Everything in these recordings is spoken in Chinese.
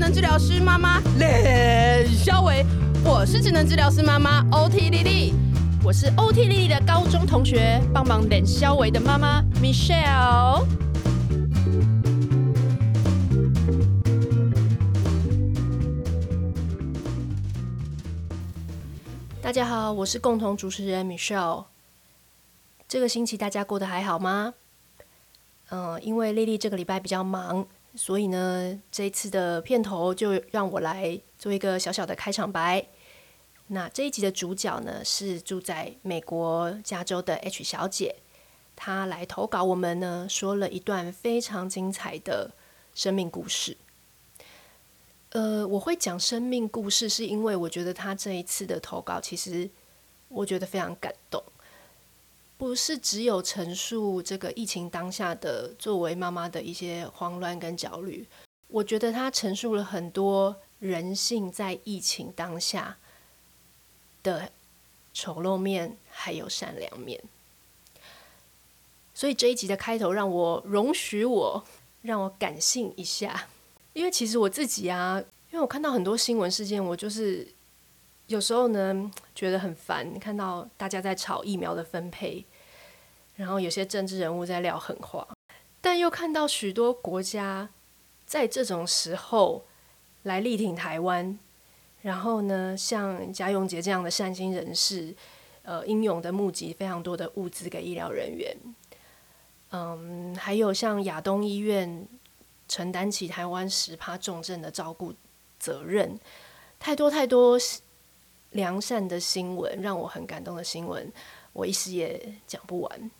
能治疗师妈妈练肖维，我是职能治疗师妈妈 OT 莉莉，我是 OT 莉莉的高中同学，帮忙练肖维的妈妈 Michelle。大家好，我是共同主持人 Michelle。这个星期大家过得还好吗？嗯、因为莉莉这个礼拜比较忙。所以呢，这一次的片头就让我来做一个小小的开场白。那这一集的主角呢，是住在美国加州的 H 小姐，她来投稿我们呢，说了一段非常精彩的生命故事。呃，我会讲生命故事，是因为我觉得她这一次的投稿，其实我觉得非常感动。不是只有陈述这个疫情当下的作为妈妈的一些慌乱跟焦虑，我觉得他陈述了很多人性在疫情当下的丑陋面，还有善良面。所以这一集的开头，让我容许我让我感性一下，因为其实我自己啊，因为我看到很多新闻事件，我就是有时候呢觉得很烦，看到大家在吵疫苗的分配。然后有些政治人物在撂狠话，但又看到许多国家在这种时候来力挺台湾，然后呢，像嘉永杰这样的善心人士，呃，英勇的募集非常多的物资给医疗人员，嗯，还有像亚东医院承担起台湾十趴重症的照顾责任，太多太多良善的新闻，让我很感动的新闻，我一时也讲不完。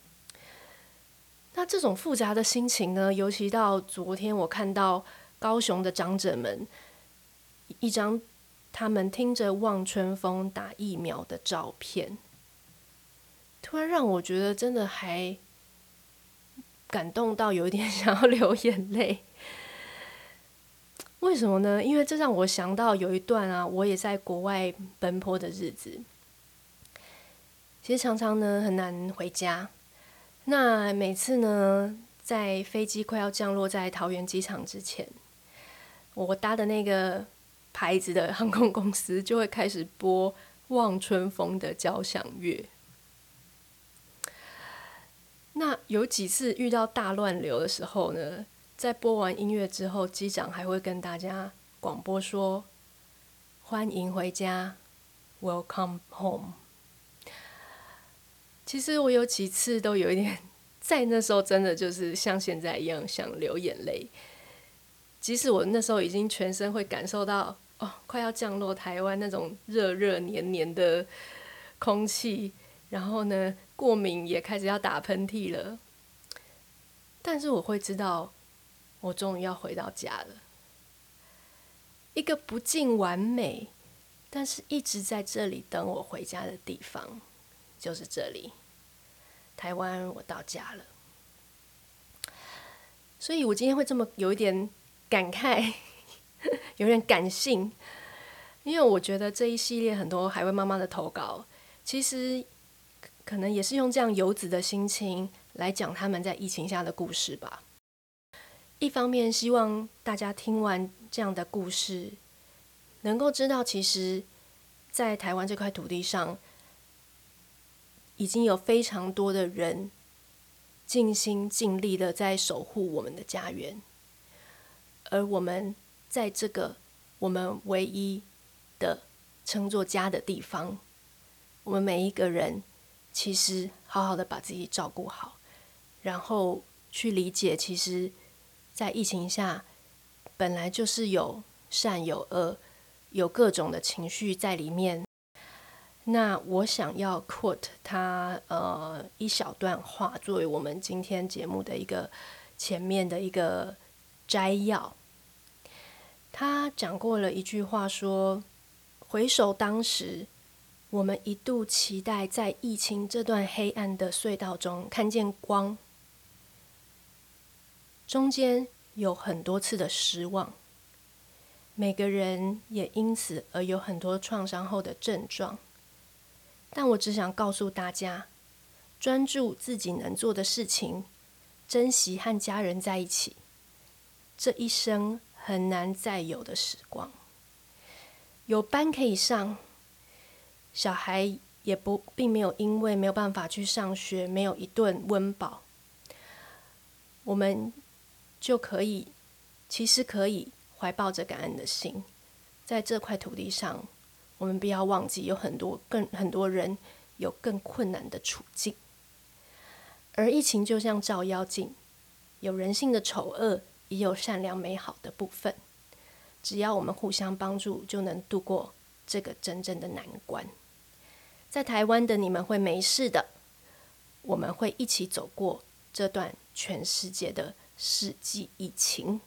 那这种复杂的心情呢，尤其到昨天，我看到高雄的长者们一张他们听着望春风打疫苗的照片，突然让我觉得真的还感动到有一点 想要流眼泪。为什么呢？因为这让我想到有一段啊，我也在国外奔波的日子，其实常常呢很难回家。那每次呢，在飞机快要降落在桃园机场之前，我搭的那个牌子的航空公司就会开始播《望春风》的交响乐。那有几次遇到大乱流的时候呢，在播完音乐之后，机长还会跟大家广播说：“欢迎回家，Welcome home。”其实我有几次都有一点，在那时候真的就是像现在一样想流眼泪。即使我那时候已经全身会感受到哦，快要降落台湾那种热热黏黏的空气，然后呢，过敏也开始要打喷嚏了。但是我会知道，我终于要回到家了。一个不尽完美，但是一直在这里等我回家的地方，就是这里。台湾，我到家了，所以我今天会这么有一点感慨，有点感性，因为我觉得这一系列很多海外妈妈的投稿，其实可能也是用这样游子的心情来讲他们在疫情下的故事吧。一方面希望大家听完这样的故事，能够知道，其实，在台湾这块土地上。已经有非常多的人尽心尽力的在守护我们的家园，而我们在这个我们唯一的称作家的地方，我们每一个人其实好好的把自己照顾好，然后去理解，其实，在疫情下本来就是有善有恶，有各种的情绪在里面。那我想要 quote 他呃一小段话，作为我们今天节目的一个前面的一个摘要。他讲过了一句话说：“回首当时，我们一度期待在疫情这段黑暗的隧道中看见光，中间有很多次的失望，每个人也因此而有很多创伤后的症状。”但我只想告诉大家，专注自己能做的事情，珍惜和家人在一起。这一生很难再有的时光。有班可以上，小孩也不并没有因为没有办法去上学，没有一顿温饱，我们就可以，其实可以怀抱着感恩的心，在这块土地上，我们不要忘记有很多更很多人有更困难的处境，而疫情就像照妖镜，有人性的丑恶，也有善良美好的部分。只要我们互相帮助，就能度过这个真正的难关。在台湾的你们会没事的，我们会一起走过这段全世界的世纪疫情。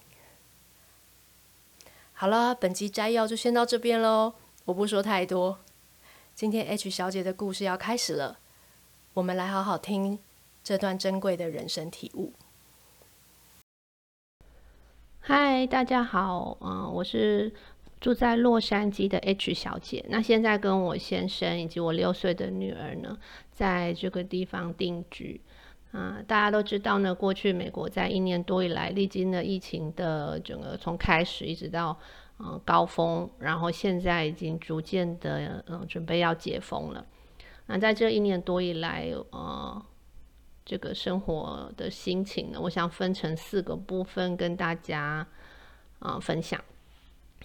好了，本集摘要就先到这边喽，我不说太多。今天 H 小姐的故事要开始了，我们来好好听这段珍贵的人生体悟。嗨，大家好，嗯，我是住在洛杉矶的 H 小姐。那现在跟我先生以及我六岁的女儿呢，在这个地方定居。啊、大家都知道呢，过去美国在一年多以来历经了疫情的整个从开始一直到嗯高峰，然后现在已经逐渐的嗯准备要解封了。那在这一年多以来，呃、这个生活的心情呢，我想分成四个部分跟大家啊、分享，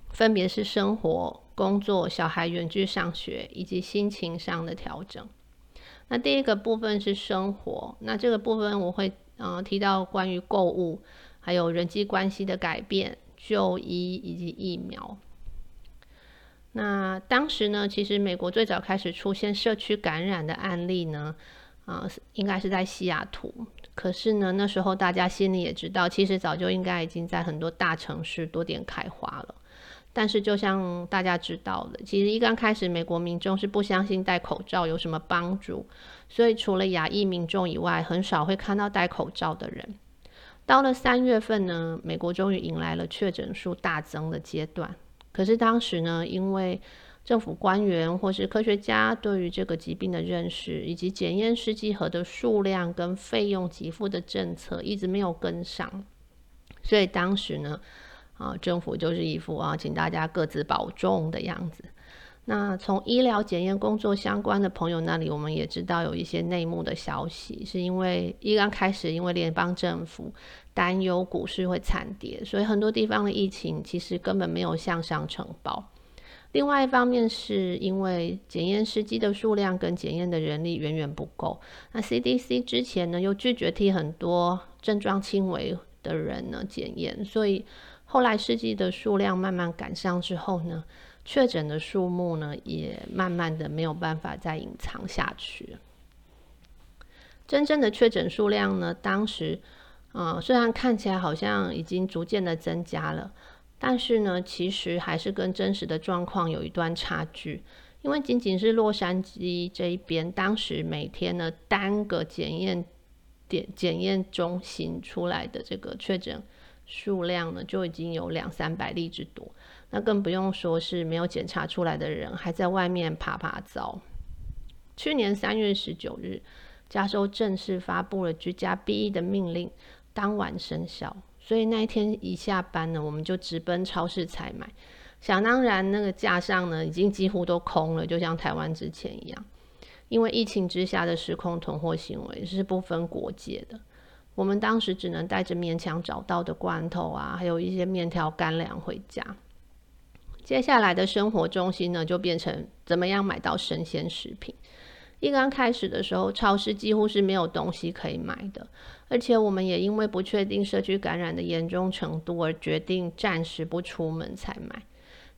分别是生活、工作、小孩远距上学以及心情上的调整。那第一个部分是生活，那这个部分我会嗯、提到关于购物，还有人际关系的改变、就医以及疫苗。那当时呢，其实美国最早开始出现社区感染的案例呢。啊、应该是在西雅图。可是呢，那时候大家心里也知道，其实早就应该已经在很多大城市多点开花了。但是，就像大家知道的，其实一刚开始，美国民众是不相信戴口罩有什么帮助，所以除了亚裔民众以外，很少会看到戴口罩的人。到了三月份呢，美国终于迎来了确诊数大增的阶段。可是当时呢，因为政府官员或是科学家对于这个疾病的认识，以及检验试剂盒的数量跟费用给付的政策一直没有跟上，所以当时呢，啊，政府就是一副啊，请大家各自保重的样子。那从医疗检验工作相关的朋友那里，我们也知道有一些内幕的消息，是因为一刚开始，因为联邦政府担忧股市会惨跌，所以很多地方的疫情其实根本没有向上承包。另外一方面，是因为检验试剂的数量跟检验的人力远远不够。那 CDC 之前呢，又拒绝替很多症状轻微的人呢检验，所以后来试剂的数量慢慢赶上之后呢，确诊的数目呢也慢慢的没有办法再隐藏下去。真正的确诊数量呢，当时啊、呃，虽然看起来好像已经逐渐的增加了。但是呢，其实还是跟真实的状况有一段差距，因为仅仅是洛杉矶这一边，当时每天呢单个检验点检验中心出来的这个确诊数量呢，就已经有两三百例之多，那更不用说是没有检查出来的人还在外面趴趴走。去年三月十九日，加州正式发布了居家避疫的命令，当晚生效。所以那一天一下班呢，我们就直奔超市采买。想当然，那个架上呢已经几乎都空了，就像台湾之前一样。因为疫情之下的失控囤货行为是不分国界的。我们当时只能带着勉强找到的罐头啊，还有一些面条、干粮回家。接下来的生活重心呢，就变成怎么样买到生鲜食品。一刚开始的时候，超市几乎是没有东西可以买的，而且我们也因为不确定社区感染的严重程度而决定暂时不出门采买。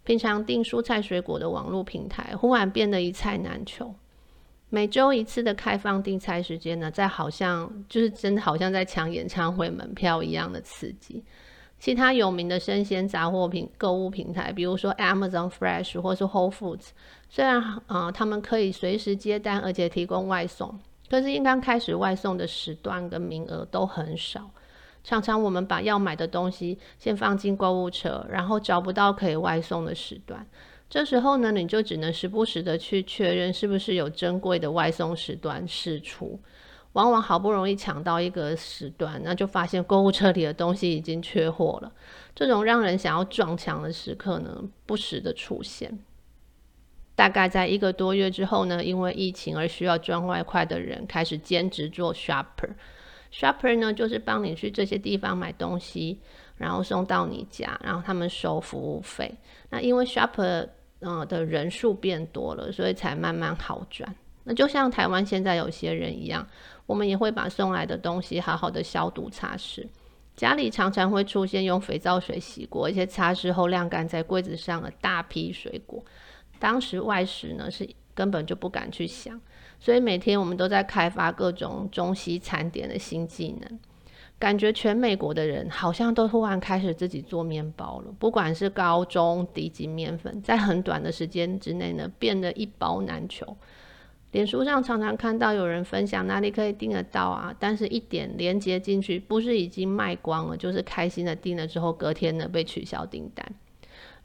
平常订蔬菜水果的网络平台忽然变得一菜难求，每周一次的开放订菜时间呢，在好像就是真的好像在抢演唱会门票一样的刺激。其他有名的生鲜杂货品购物平台，比如说 Amazon Fresh 或是 Whole Foods，虽然啊、他们可以随时接单，而且提供外送，可是应刚开始外送的时段跟名额都很少，常常我们把要买的东西先放进购物车，然后找不到可以外送的时段，这时候呢，你就只能时不时的去确认是不是有珍贵的外送时段释出。往往好不容易抢到一个时段，那就发现购物车里的东西已经缺货了。这种让人想要撞墙的时刻呢，不时的出现。大概在一个多月之后呢，因为疫情而需要赚外快的人开始兼职做 shopper。shopper 呢，就是帮你去这些地方买东西，然后送到你家，然后他们收服务费。那因为 shopper 呃的人数变多了，所以才慢慢好转。那就像台湾现在有些人一样，我们也会把送来的东西好好的消毒擦拭。家里常常会出现用肥皂水洗过，而且擦拭后晾干在柜子上的大批水果。当时外食呢是根本就不敢去想，所以每天我们都在开发各种中西餐点的新技能。感觉全美国的人好像都突然开始自己做面包了，不管是高中低级面粉，在很短的时间之内呢变得一包难求。脸书上常常看到有人分享哪里可以订得到啊，但是一点连接进去，不是已经卖光了，就是开心的订了之后，隔天呢被取消订单。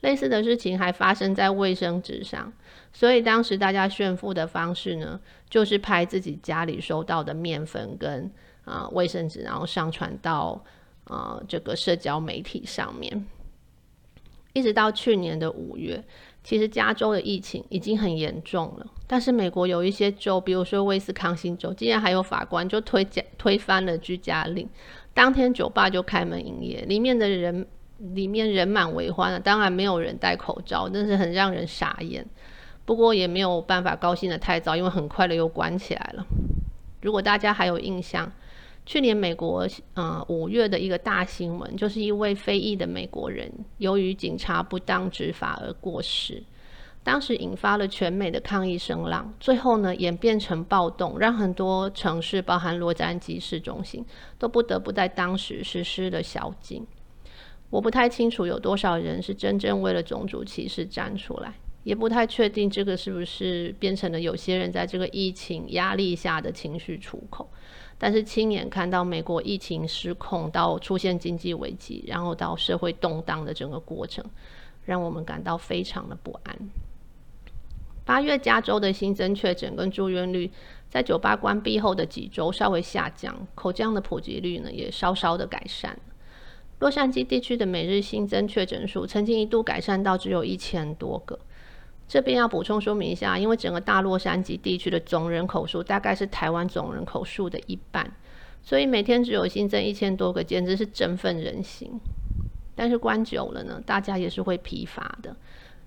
类似的事情还发生在卫生纸上，所以当时大家炫富的方式呢，就是拍自己家里收到的面粉跟啊、卫生纸，然后上传到啊、呃、这个社交媒体上面。一直到去年的五月，其实加州的疫情已经很严重了，但是美国有一些州，比如说威斯康星州，竟然还有法官就推推翻了居家令，当天酒吧就开门营业，里面的人。里面人满为患了，当然没有人戴口罩，但是很让人傻眼。不过也没有办法高兴得太早，因为很快的又关起来了。如果大家还有印象，去年美国呃五月的一个大新闻，就是一位非裔的美国人由于警察不当执法而过世，当时引发了全美的抗议声浪，最后呢演变成暴动，让很多城市，包含洛杉矶市中心，都不得不在当时实施了宵禁。我不太清楚有多少人是真正为了种族歧视站出来，也不太确定这个是不是变成了有些人在这个疫情压力下的情绪出口。但是亲眼看到美国疫情失控到出现经济危机，然后到社会动荡的整个过程，让我们感到非常的不安。八月加州的新增确诊跟住院率在酒吧关闭后的几周稍微下降，口腔的普及率呢也稍稍的改善。洛杉矶地区的每日新增确诊数曾经一度改善到只有一千多个。这边要补充说明一下，因为整个大洛杉矶地区的总人口数大概是台湾总人口数的一半，所以每天只有新增一千多个，简直是振奋人心。但是关久了呢，大家也是会疲乏的。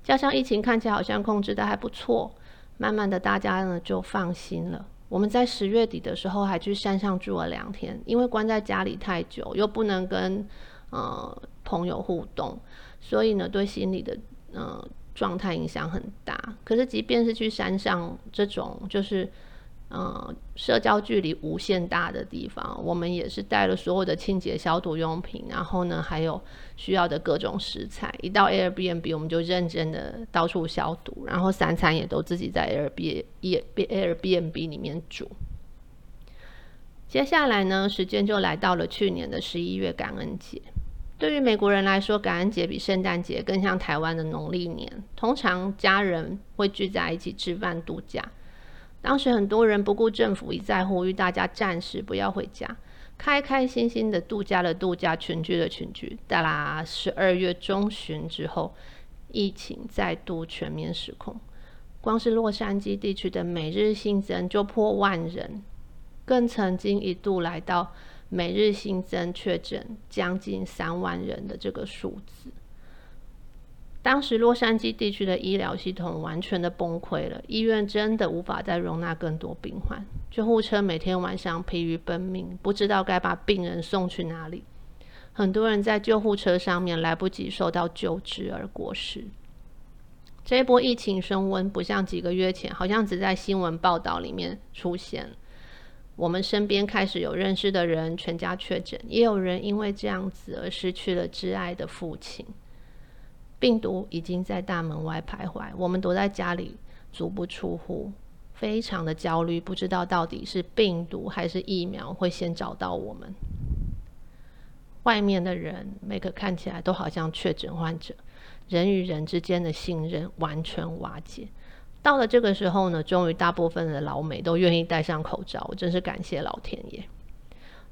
加上疫情看起来好像控制得还不错，慢慢的大家呢就放心了。我们在十月底的时候还去山上住了两天，因为关在家里太久，又不能跟呃，朋友互动，所以呢，对心理的呃状态影响很大。可是，即便是去山上这种就是呃社交距离无限大的地方，我们也是带了所有的清洁消毒用品，然后呢，还有需要的各种食材。一到 Airbnb，我们就认真的到处消毒，然后三餐也都自己在 Airbnb Airbnb 里面煮。接下来呢，时间就来到了去年的十一月感恩节。对于美国人来说，感恩节比圣诞节更像台湾的农历年。通常家人会聚在一起吃饭度假。当时很多人不顾政府一再呼吁大家暂时不要回家，开开心心的度假的度假，群聚的群聚。到啦，十二月中旬之后，疫情再度全面失控。光是洛杉矶地区的每日新增就破万人，更曾经一度来到。每日新增确诊将近三万人的这个数字，当时洛杉矶地区的医疗系统完全的崩溃了，医院真的无法再容纳更多病患，救护车每天晚上疲于奔命，不知道该把病人送去哪里，很多人在救护车上面来不及受到救治而过世。这一波疫情升温，不像几个月前，好像只在新闻报道里面出现。我们身边开始有认识的人全家确诊，也有人因为这样子而失去了挚爱的父亲。病毒已经在大门外徘徊，我们躲在家里足不出户，非常的焦虑，不知道到底是病毒还是疫苗会先找到我们。外面的人每个看起来都好像确诊患者，人与人之间的信任完全瓦解。到了这个时候呢，终于大部分的老美都愿意戴上口罩，我真是感谢老天爷。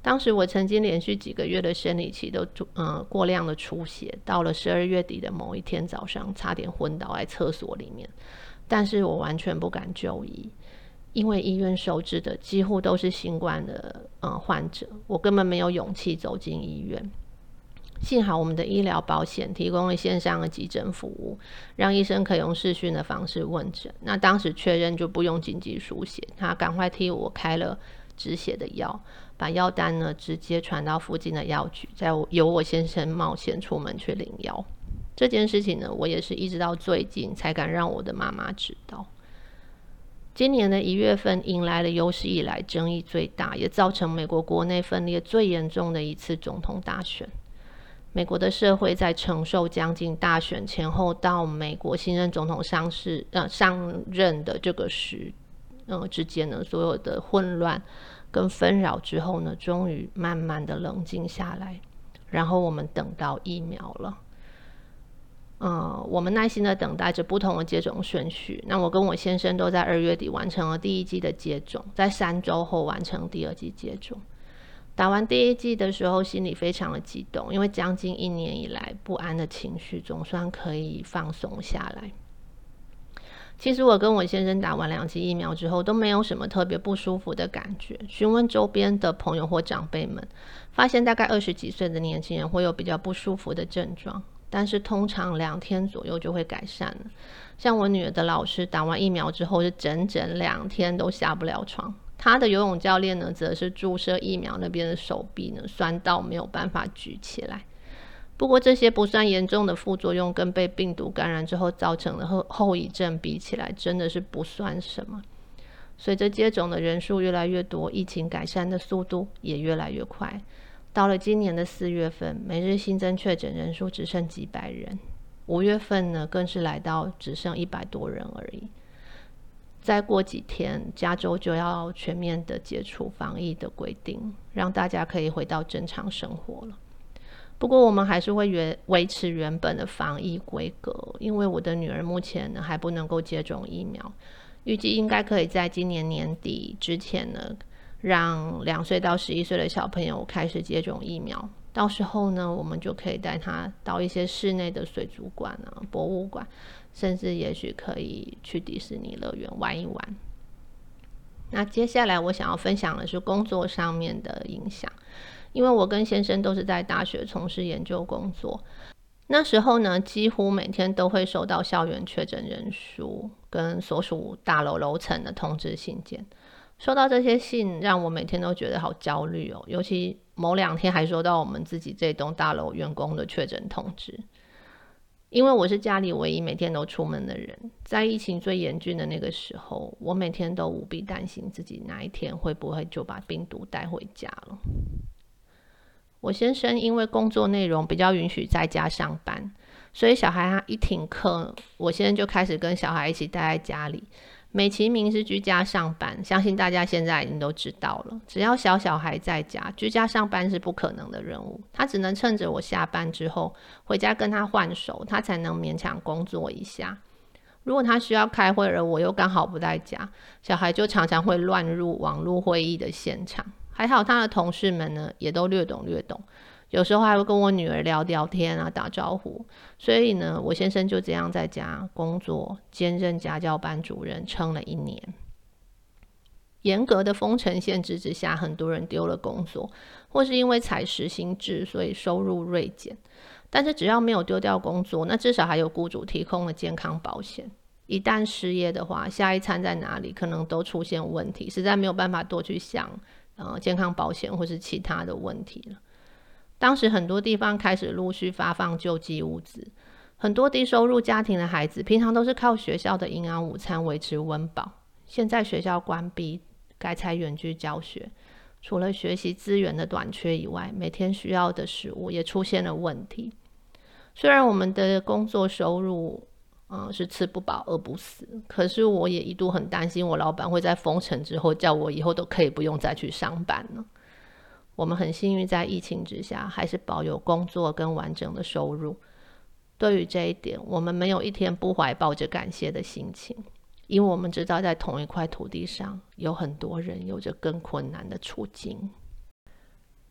当时我曾经连续几个月的生理期都嗯、呃、过量的出血，到了十二月底的某一天早上，差点昏倒在厕所里面，但是我完全不敢就医，因为医院收治的几乎都是新冠的嗯、呃、患者，我根本没有勇气走进医院。幸好我们的医疗保险提供了线上的急诊服务，让医生可以用视讯的方式问诊。那当时确认就不用紧急输血，他赶快替我开了止血的药，把药单呢直接传到附近的药局，再由我先生冒险出门去领药。这件事情呢，我也是一直到最近才敢让我的妈妈知道。今年的一月份迎来了有史以来争议最大，也造成美国国内分裂最严重的一次总统大选。美国的社会在承受将近大选前后到美国新任总统上市呃上任的这个时呃之间呢，所有的混乱跟纷扰之后呢，终于慢慢的冷静下来，然后我们等到疫苗了。呃，我们耐心的等待着不同的接种顺序。那我跟我先生都在二月底完成了第一剂的接种，在三周后完成第二剂接种。打完第一剂的时候，心里非常的激动，因为将近一年以来不安的情绪总算可以放松下来。其实我跟我先生打完两剂疫苗之后，都没有什么特别不舒服的感觉。询问周边的朋友或长辈们，发现大概二十几岁的年轻人会有比较不舒服的症状，但是通常两天左右就会改善了。像我女儿的老师打完疫苗之后，是整整两天都下不了床。他的游泳教练呢，则是注射疫苗那边的手臂呢，酸到没有办法举起来。不过这些不算严重的副作用，跟被病毒感染之后造成的后后遗症比起来，真的是不算什么。随着接种的人数越来越多，疫情改善的速度也越来越快。到了今年的四月份，每日新增确诊人数只剩几百人；五月份呢，更是来到只剩一百多人而已。再过几天，加州就要全面的解除防疫的规定，让大家可以回到正常生活了。不过，我们还是会原维持原本的防疫规格，因为我的女儿目前呢还不能够接种疫苗，预计应该可以在今年年底之前呢，让两岁到十一岁的小朋友开始接种疫苗。到时候呢，我们就可以带他到一些室内的水族馆啊、博物馆，甚至也许可以去迪士尼乐园玩一玩。那接下来我想要分享的是工作上面的影响，因为我跟先生都是在大学从事研究工作，那时候呢，几乎每天都会收到校园确诊人数跟所属大楼楼层的通知信件。收到这些信，让我每天都觉得好焦虑哦。尤其某两天还收到我们自己这栋大楼员工的确诊通知。因为我是家里唯一每天都出门的人，在疫情最严峻的那个时候，我每天都无比担心自己哪一天会不会就把病毒带回家了。我先生因为工作内容比较允许在家上班，所以小孩他一停课，我现在就开始跟小孩一起待在家里。美其名是居家上班，相信大家现在已经都知道了。只要小小孩在家，居家上班是不可能的任务。他只能趁着我下班之后回家跟他换手，他才能勉强工作一下。如果他需要开会，而我又刚好不在家，小孩就常常会乱入网络会议的现场。还好他的同事们呢，也都略懂略懂。有时候还会跟我女儿聊聊天啊，打招呼。所以呢，我先生就这样在家工作，兼任家教班主任，撑了一年。严格的封城限制之下，很多人丢了工作，或是因为采实薪制，所以收入锐减。但是只要没有丢掉工作，那至少还有雇主提供了健康保险。一旦失业的话，下一餐在哪里，可能都出现问题，实在没有办法多去想，呃，健康保险或是其他的问题了。当时很多地方开始陆续发放救济物资，很多低收入家庭的孩子平常都是靠学校的营养午餐维持温饱。现在学校关闭，改采远距教学，除了学习资源的短缺以外，每天需要的食物也出现了问题。虽然我们的工作收入，嗯，是吃不饱饿不死，可是我也一度很担心，我老板会在封城之后叫我以后都可以不用再去上班了。我们很幸运，在疫情之下还是保有工作跟完整的收入。对于这一点，我们没有一天不怀抱着感谢的心情。因为我们知道在同一块土地上有很多人有着更困难的处境。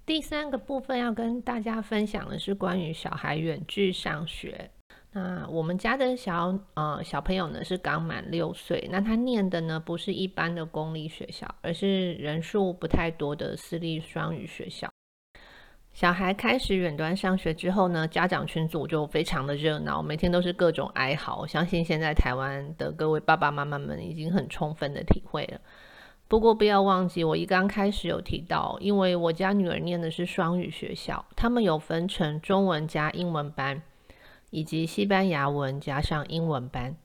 第三个部分要跟大家分享的是关于小孩远距上学。那我们家的小呃小朋友呢是刚满六岁，那他念的呢不是一般的公立学校，而是人数不太多的私立双语学校。小孩开始远端上学之后呢，家长群组就非常的热闹，每天都是各种哀嚎。我相信现在台湾的各位爸爸妈妈们已经很充分的体会了。不过不要忘记，我一刚开始有提到，因为我家女儿念的是双语学校，他们有分成中文加英文班。以及西班牙文加上英文班，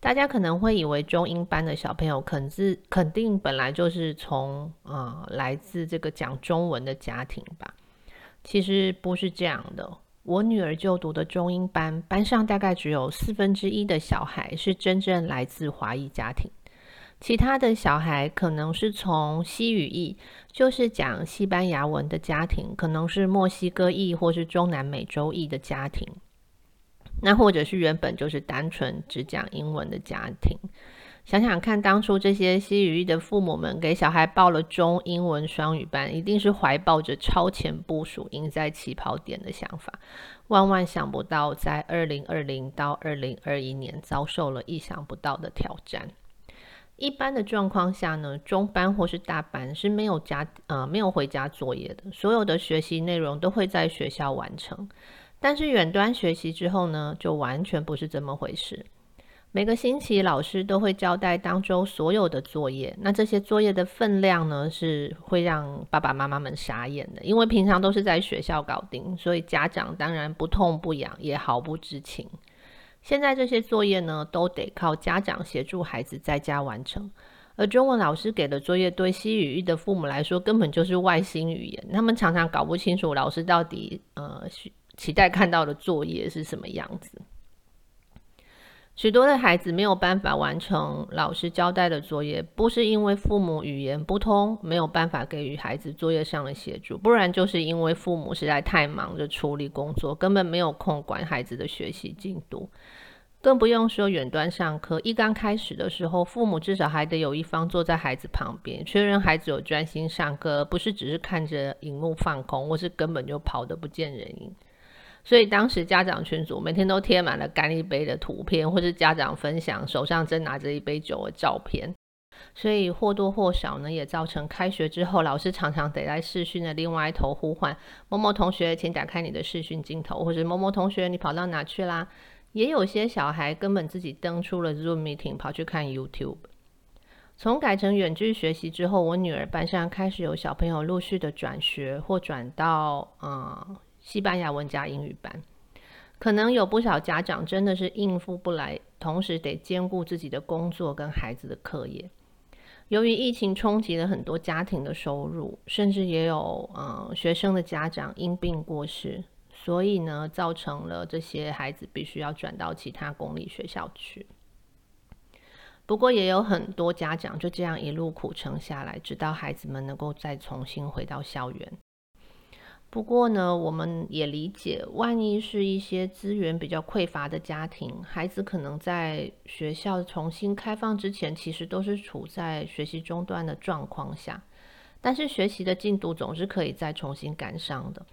大家可能会以为中英班的小朋友肯自肯定本来就是从啊、来自这个讲中文的家庭吧？其实不是这样的。我女儿就读的中英班，班上大概只有四分之一的小孩是真正来自华裔家庭，其他的小孩可能是从西语裔，就是讲西班牙文的家庭，可能是墨西哥裔或是中南美洲裔的家庭。那或者是原本就是单纯只讲英文的家庭，想想看，当初这些西语裔的父母们给小孩报了中英文双语班，一定是怀抱着超前部署、赢在起跑点的想法，万万想不到，在二零二零到二零二一年遭受了意想不到的挑战。一般的状况下呢，中班或是大班是没有家呃没有回家作业的，所有的学习内容都会在学校完成。但是远端学习之后呢，就完全不是这么回事。每个星期老师都会交代当周所有的作业，那这些作业的分量呢，是会让爸爸妈妈们傻眼的，因为平常都是在学校搞定，所以家长当然不痛不痒，也毫不知情。现在这些作业呢，都得靠家长协助孩子在家完成，而中文老师给的作业，对西语裔的父母来说，根本就是外星语言，他们常常搞不清楚老师到底呃。期待看到的作业是什么样子？许多的孩子没有办法完成老师交代的作业，不是因为父母语言不通，没有办法给予孩子作业上的协助，不然就是因为父母实在太忙着处理工作，根本没有空管孩子的学习进度。更不用说远端上课，一刚开始的时候，父母至少还得有一方坐在孩子旁边，确认孩子有专心上课，不是只是看着荧幕放空，或是根本就跑得不见人影。所以当时家长群组每天都贴满了干一杯的图片，或是家长分享手上正拿着一杯酒的照片。所以或多或少呢，也造成开学之后，老师常常得在视讯的另外一头呼唤某某同学，请打开你的视讯镜头，或是某某同学，你跑到哪去啦？也有些小孩根本自己登出了 Zoom meeting，跑去看 YouTube。从改成远距学习之后，我女儿班上开始有小朋友陆续的转学或转到嗯。西班牙文加英语班，可能有不少家长真的是应付不来，同时得兼顾自己的工作跟孩子的课业。由于疫情冲击了很多家庭的收入，甚至也有呃学生的家长因病过世，所以呢，造成了这些孩子必须要转到其他公立学校去。不过也有很多家长就这样一路苦撑下来，直到孩子们能够再重新回到校园。不过呢，我们也理解，万一是一些资源比较匮乏的家庭，孩子可能在学校重新开放之前，其实都是处在学习中断的状况下。但是学习的进度总是可以再重新赶上的。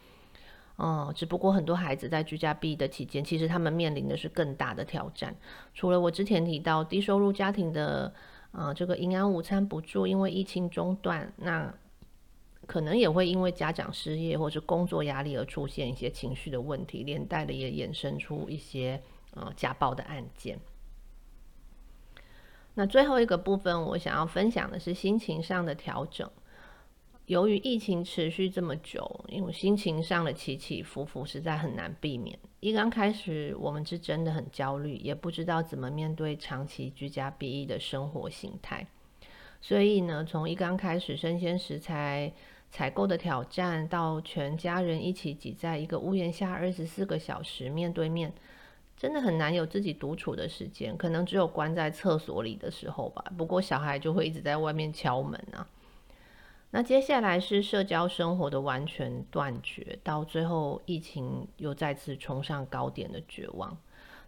嗯，只不过很多孩子在居家避的期间，其实他们面临的是更大的挑战。除了我之前提到低收入家庭的，呃，这个营养午餐补助，因为疫情中断，那。可能也会因为家长失业或是工作压力而出现一些情绪的问题，连带的也衍生出一些呃家暴的案件。那最后一个部分，我想要分享的是心情上的调整。由于疫情持续这么久，因为心情上的起起伏伏实在很难避免。一刚开始，我们是真的很焦虑，也不知道怎么面对长期居家避疫的生活形态。所以呢，从一刚开始生鲜食材。采购的挑战，到全家人一起挤在一个屋檐下二十四个小时面对面，真的很难有自己独处的时间，可能只有关在厕所里的时候吧。不过小孩就会一直在外面敲门啊。那接下来是社交生活的完全断绝，到最后疫情又再次冲上高点的绝望。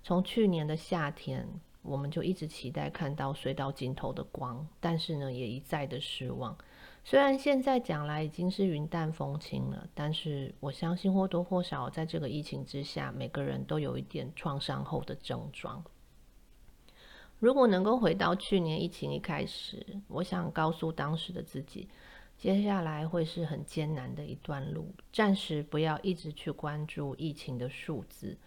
从去年的夏天，我们就一直期待看到隧道尽头的光，但是呢，也一再的失望。虽然现在讲来已经是云淡风轻了，但是我相信或多或少在这个疫情之下，每个人都有一点创伤后的症状。如果能够回到去年疫情一开始，我想告诉当时的自己，接下来会是很艰难的一段路，暂时不要一直去关注疫情的数字，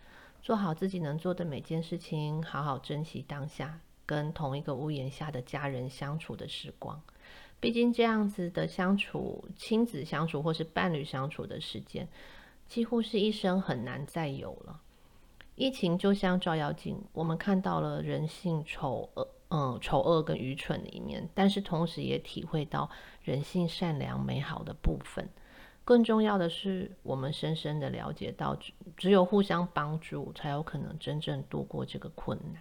做好自己能做的每件事情，好好珍惜当下跟同一个屋檐下的家人相处的时光。毕竟这样子的相处，亲子相处或是伴侣相处的时间，几乎是一生很难再有了。疫情就像照妖镜，我们看到了人性丑恶，嗯，丑恶跟愚蠢的一面，但是同时也体会到人性善良美好的部分。更重要的是，我们深深的了解到，只只有互相帮助，才有可能真正度过这个困难。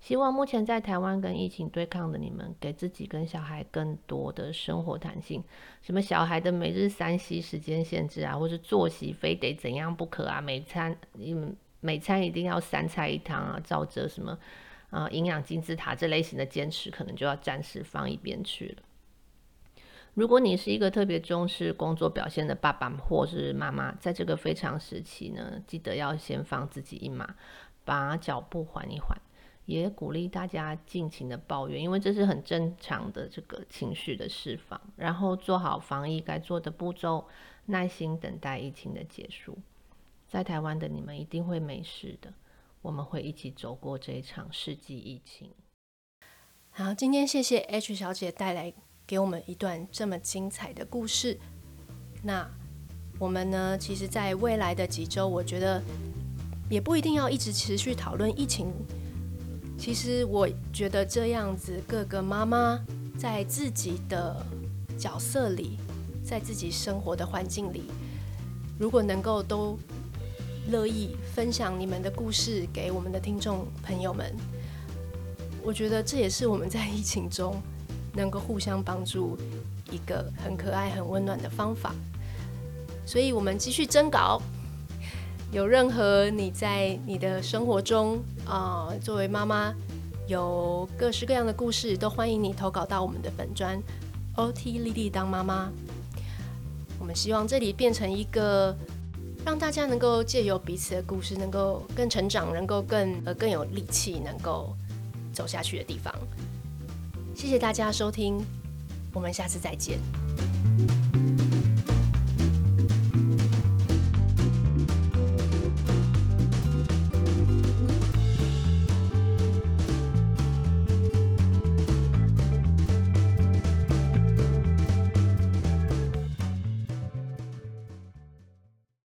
希望目前在台湾跟疫情对抗的你们，给自己跟小孩更多的生活弹性。什么小孩的每日三息时间限制啊，或是作息非得怎样不可啊？每餐嗯每餐一定要三菜一汤啊，照着什么啊营养金字塔这类型的坚持，可能就要暂时放一边去了。如果你是一个特别重视工作表现的爸爸或是妈妈，在这个非常时期呢，记得要先放自己一马，把脚步缓一缓。也鼓励大家尽情的抱怨，因为这是很正常的这个情绪的释放。然后做好防疫该做的步骤，耐心等待疫情的结束。在台湾的你们一定会没事的，我们会一起走过这一场世纪疫情。好，今天谢谢 H 小姐带来给我们一段这么精彩的故事。那我们呢，其实在未来的几周，我觉得也不一定要一直持续讨论疫情。其实我觉得这样子，各个妈妈在自己的角色里，在自己生活的环境里，如果能够都乐意分享你们的故事给我们的听众朋友们，我觉得这也是我们在疫情中能够互相帮助一个很可爱、很温暖的方法。所以，我们继续征稿。有任何你在你的生活中啊、作为妈妈有各式各样的故事，都欢迎你投稿到我们的粉专 OT 丽丽当妈妈。我们希望这里变成一个让大家能够借由彼此的故事，能够更成长，能够更呃更有力气，能够走下去的地方。谢谢大家收听，我们下次再见。